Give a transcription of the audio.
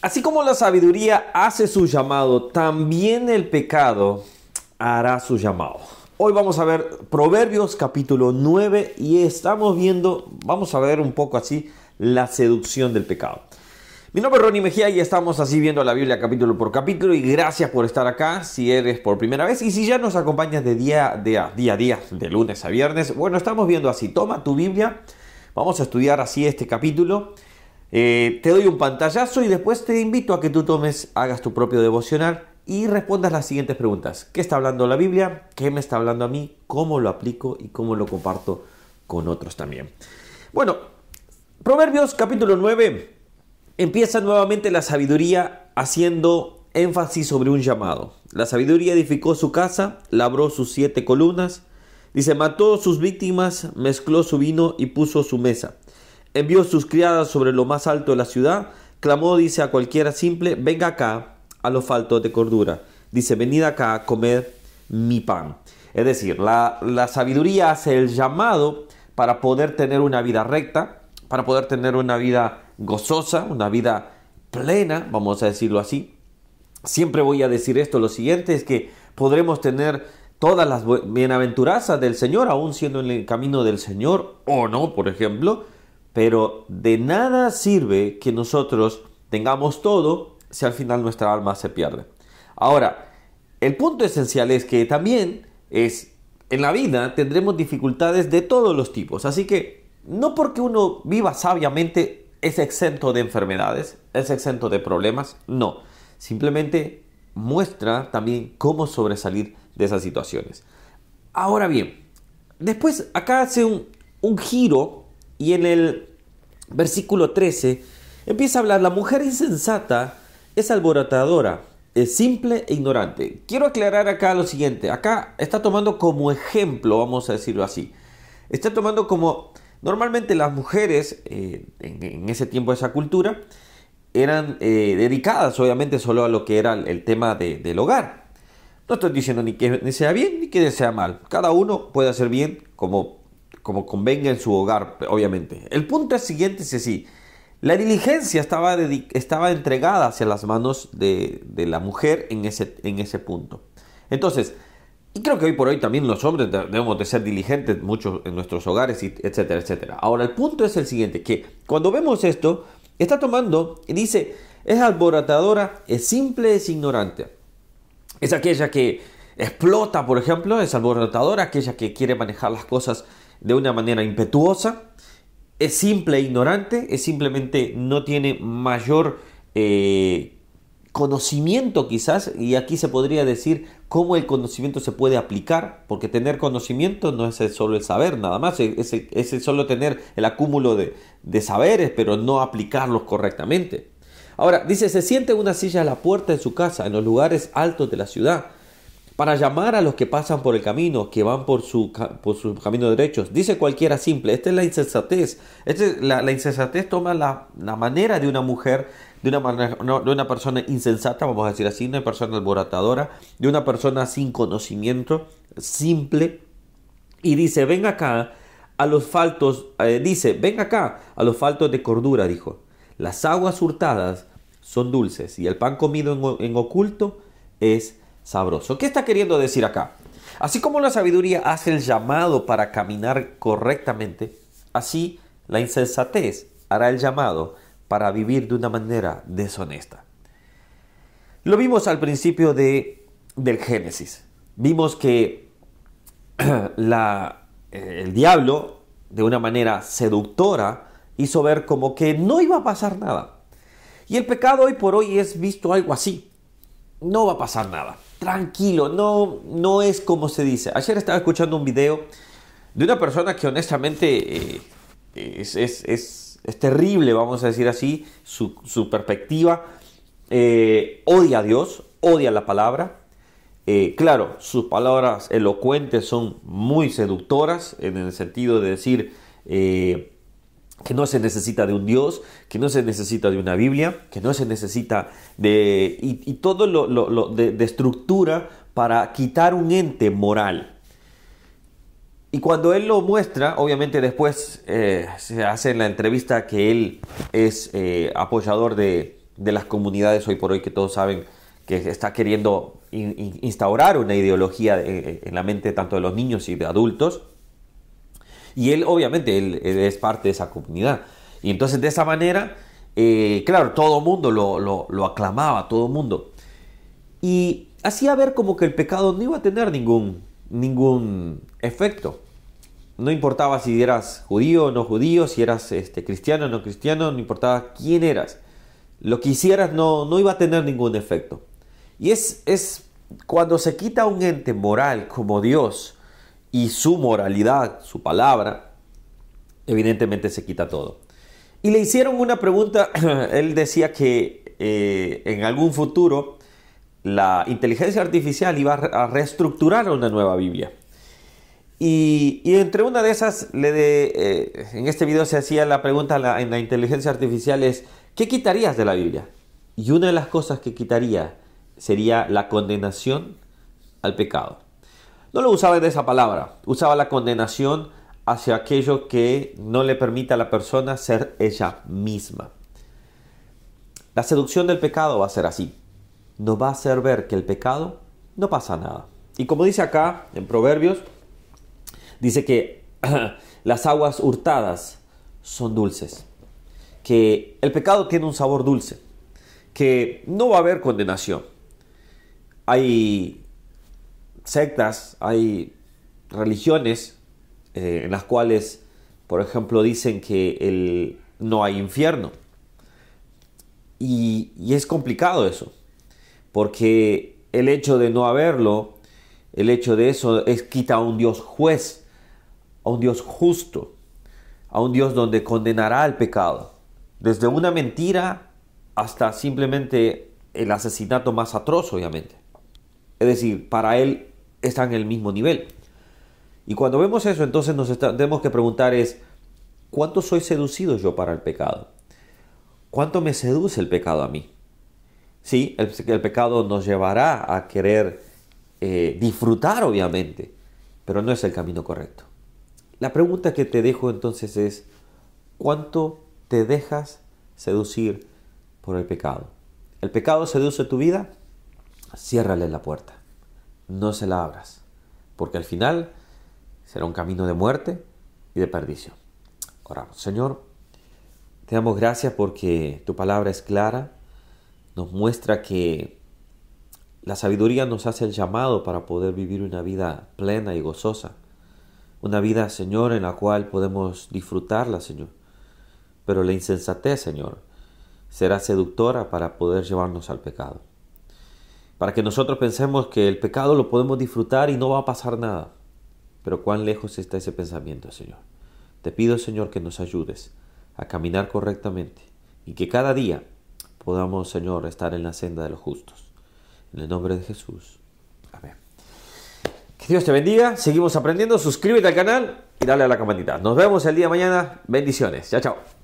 Así como la sabiduría hace su llamado, también el pecado hará su llamado. Hoy vamos a ver Proverbios capítulo 9 y estamos viendo, vamos a ver un poco así, la seducción del pecado. Mi nombre es Ronnie Mejía y estamos así viendo la Biblia capítulo por capítulo y gracias por estar acá si eres por primera vez y si ya nos acompañas de día, a día, día a día, de lunes a viernes. Bueno, estamos viendo así, toma tu Biblia, vamos a estudiar así este capítulo eh, te doy un pantallazo y después te invito a que tú tomes, hagas tu propio devocional y respondas las siguientes preguntas. ¿Qué está hablando la Biblia? ¿Qué me está hablando a mí? ¿Cómo lo aplico y cómo lo comparto con otros también? Bueno, Proverbios capítulo 9 empieza nuevamente la sabiduría haciendo énfasis sobre un llamado. La sabiduría edificó su casa, labró sus siete columnas, dice, mató sus víctimas, mezcló su vino y puso su mesa envió sus criadas sobre lo más alto de la ciudad, clamó, dice a cualquiera simple, venga acá a lo falto de cordura. Dice, venid acá a comer mi pan. Es decir, la, la sabiduría hace el llamado para poder tener una vida recta, para poder tener una vida gozosa, una vida plena, vamos a decirlo así. Siempre voy a decir esto, lo siguiente es que podremos tener todas las bienaventuranzas del Señor, aún siendo en el camino del Señor, o no, por ejemplo, pero de nada sirve que nosotros tengamos todo si al final nuestra alma se pierde. Ahora, el punto esencial es que también es en la vida tendremos dificultades de todos los tipos. Así que no porque uno viva sabiamente es exento de enfermedades, es exento de problemas, no. Simplemente muestra también cómo sobresalir de esas situaciones. Ahora bien, después acá hace un, un giro y en el versículo 13 empieza a hablar, la mujer insensata es alborotadora, es simple e ignorante. Quiero aclarar acá lo siguiente, acá está tomando como ejemplo, vamos a decirlo así, está tomando como, normalmente las mujeres eh, en, ese tiempo, esa cultura, eran eh, dedicadas obviamente solo a lo que era el tema del hogar. No estoy diciendo ni que sea bien ni que sea mal. Cada uno puede hacer bien como como convenga en su hogar, obviamente. El punto siguiente es así. La diligencia estaba, estaba entregada hacia las manos de, la mujer en ese, en ese punto. Entonces, y creo que hoy por hoy también los hombres debemos de ser diligentes mucho en nuestros hogares, etcétera, etcétera. Ahora, el punto es el siguiente, que cuando vemos esto, está tomando y dice, es alborotadora, es simple, es ignorante. Es aquella que explota, por ejemplo, es alborotadora, aquella que quiere manejar las cosas de una manera impetuosa, es simple e ignorante, es simplemente no tiene mayor eh, conocimiento quizás, y aquí se podría decir cómo el conocimiento se puede aplicar, porque tener conocimiento no es solo el saber nada más, es, es solo tener el acúmulo de, de saberes, pero no aplicarlos correctamente. Ahora, dice, se siente una silla a la puerta de su casa, en los lugares altos de la ciudad para llamar a los que pasan por el camino, que van por su, por su camino derecho. Dice cualquiera simple, esta es la insensatez. Este, la, insensatez toma la, la, manera de una mujer, de una, de una persona insensata, vamos a decir así, una persona alborotadora, de una persona sin conocimiento, simple. Y dice, ven acá a los faltos, eh, dice, ven acá a los faltos de cordura, dijo. Las aguas hurtadas son dulces y el pan comido en, en oculto es sabroso. ¿Qué está queriendo decir acá? Así como la sabiduría hace el llamado para caminar correctamente, así la insensatez hará el llamado para vivir de una manera deshonesta. Lo vimos al principio de, del Génesis. Vimos que eh, el diablo, de una manera seductora, hizo ver como que no iba a pasar nada. Y el pecado hoy por hoy es visto algo así. No va a pasar nada tranquilo, no, no es como se dice. Ayer estaba escuchando un video de una persona que honestamente eh, es, terrible, vamos a decir así, su, perspectiva. Eh, odia a Dios, odia la palabra. Eh, claro, sus palabras elocuentes son muy seductoras en el sentido de decir que no se necesita de un Dios, que no se necesita de una Biblia, que no se necesita de... y, todo lo, de, estructura para quitar un ente moral. Y cuando él lo muestra, obviamente después eh, se hace en la entrevista que él es eh, apoyador de, de las comunidades hoy por hoy que todos saben que está queriendo instaurar una ideología en la mente tanto de los niños y de adultos. Y él, obviamente, él, es parte de esa comunidad. Y entonces, de esa manera, eh, claro, todo el mundo lo, lo, aclamaba, todo el mundo. Y hacía ver como que el pecado no iba a tener ningún, ningún efecto. No importaba si eras judío o no judío, si eras este, cristiano o no cristiano, no importaba quién eras. Lo que hicieras no, no iba a tener ningún efecto. Y es, es cuando se quita un ente moral como Dios y su moralidad, su palabra, evidentemente se quita todo. Y le hicieron una pregunta, él decía que eh, en algún futuro la inteligencia artificial iba a reestructurar una nueva Biblia. Y, entre una de esas, le eh, en este video se hacía la pregunta en la inteligencia artificial es, ¿qué quitarías de la Biblia? Y una de las cosas que quitaría sería la condenación al pecado. No lo usaba de esa palabra, usaba la condenación hacia aquello que no le permita a la persona ser ella misma. La seducción del pecado va a ser así. Nos va a hacer ver que el pecado no pasa nada. Y como dice acá en Proverbios, dice que las aguas hurtadas son dulces, que el pecado tiene un sabor dulce, que no va a haber condenación hay sectas, hay religiones eh, en las cuales, por ejemplo, dicen que el, no hay infierno. Y, y, es complicado eso, porque el hecho de no haberlo, el hecho de eso es quita a un Dios juez, a un Dios justo, a un Dios donde condenará el pecado, desde una mentira hasta simplemente el asesinato más atroz, obviamente. Es decir, para Él está en el mismo nivel. Y cuando vemos eso, entonces nos tenemos que preguntar es, ¿cuánto soy seducido yo para el pecado? ¿Cuánto me seduce el pecado a mí? Sí, el, el pecado nos llevará a querer eh, disfrutar, obviamente, pero no es el camino correcto. La pregunta que te dejo entonces es, ¿cuánto te dejas seducir por el pecado? ¿El pecado seduce tu vida? ciérrale la puerta, no se la abras, porque al final será un camino de muerte y de perdición. Oramos, Señor, te damos gracias porque tu palabra es clara, nos muestra que la sabiduría nos hace el llamado para poder vivir una vida plena y gozosa, una vida, Señor, en la cual podemos disfrutarla, Señor. Pero la insensatez, Señor, será seductora para poder llevarnos al pecado para que nosotros pensemos que el pecado lo podemos disfrutar y no va a pasar nada. Pero cuán lejos está ese pensamiento, Señor. Te pido, Señor, que nos ayudes a caminar correctamente y que cada día podamos, Señor, estar en la senda de los justos. En el nombre de Jesús. Amén. Que Dios te bendiga. Seguimos aprendiendo. Suscríbete al canal y dale a la campanita. Nos vemos el día de mañana. Bendiciones. Chao, chao.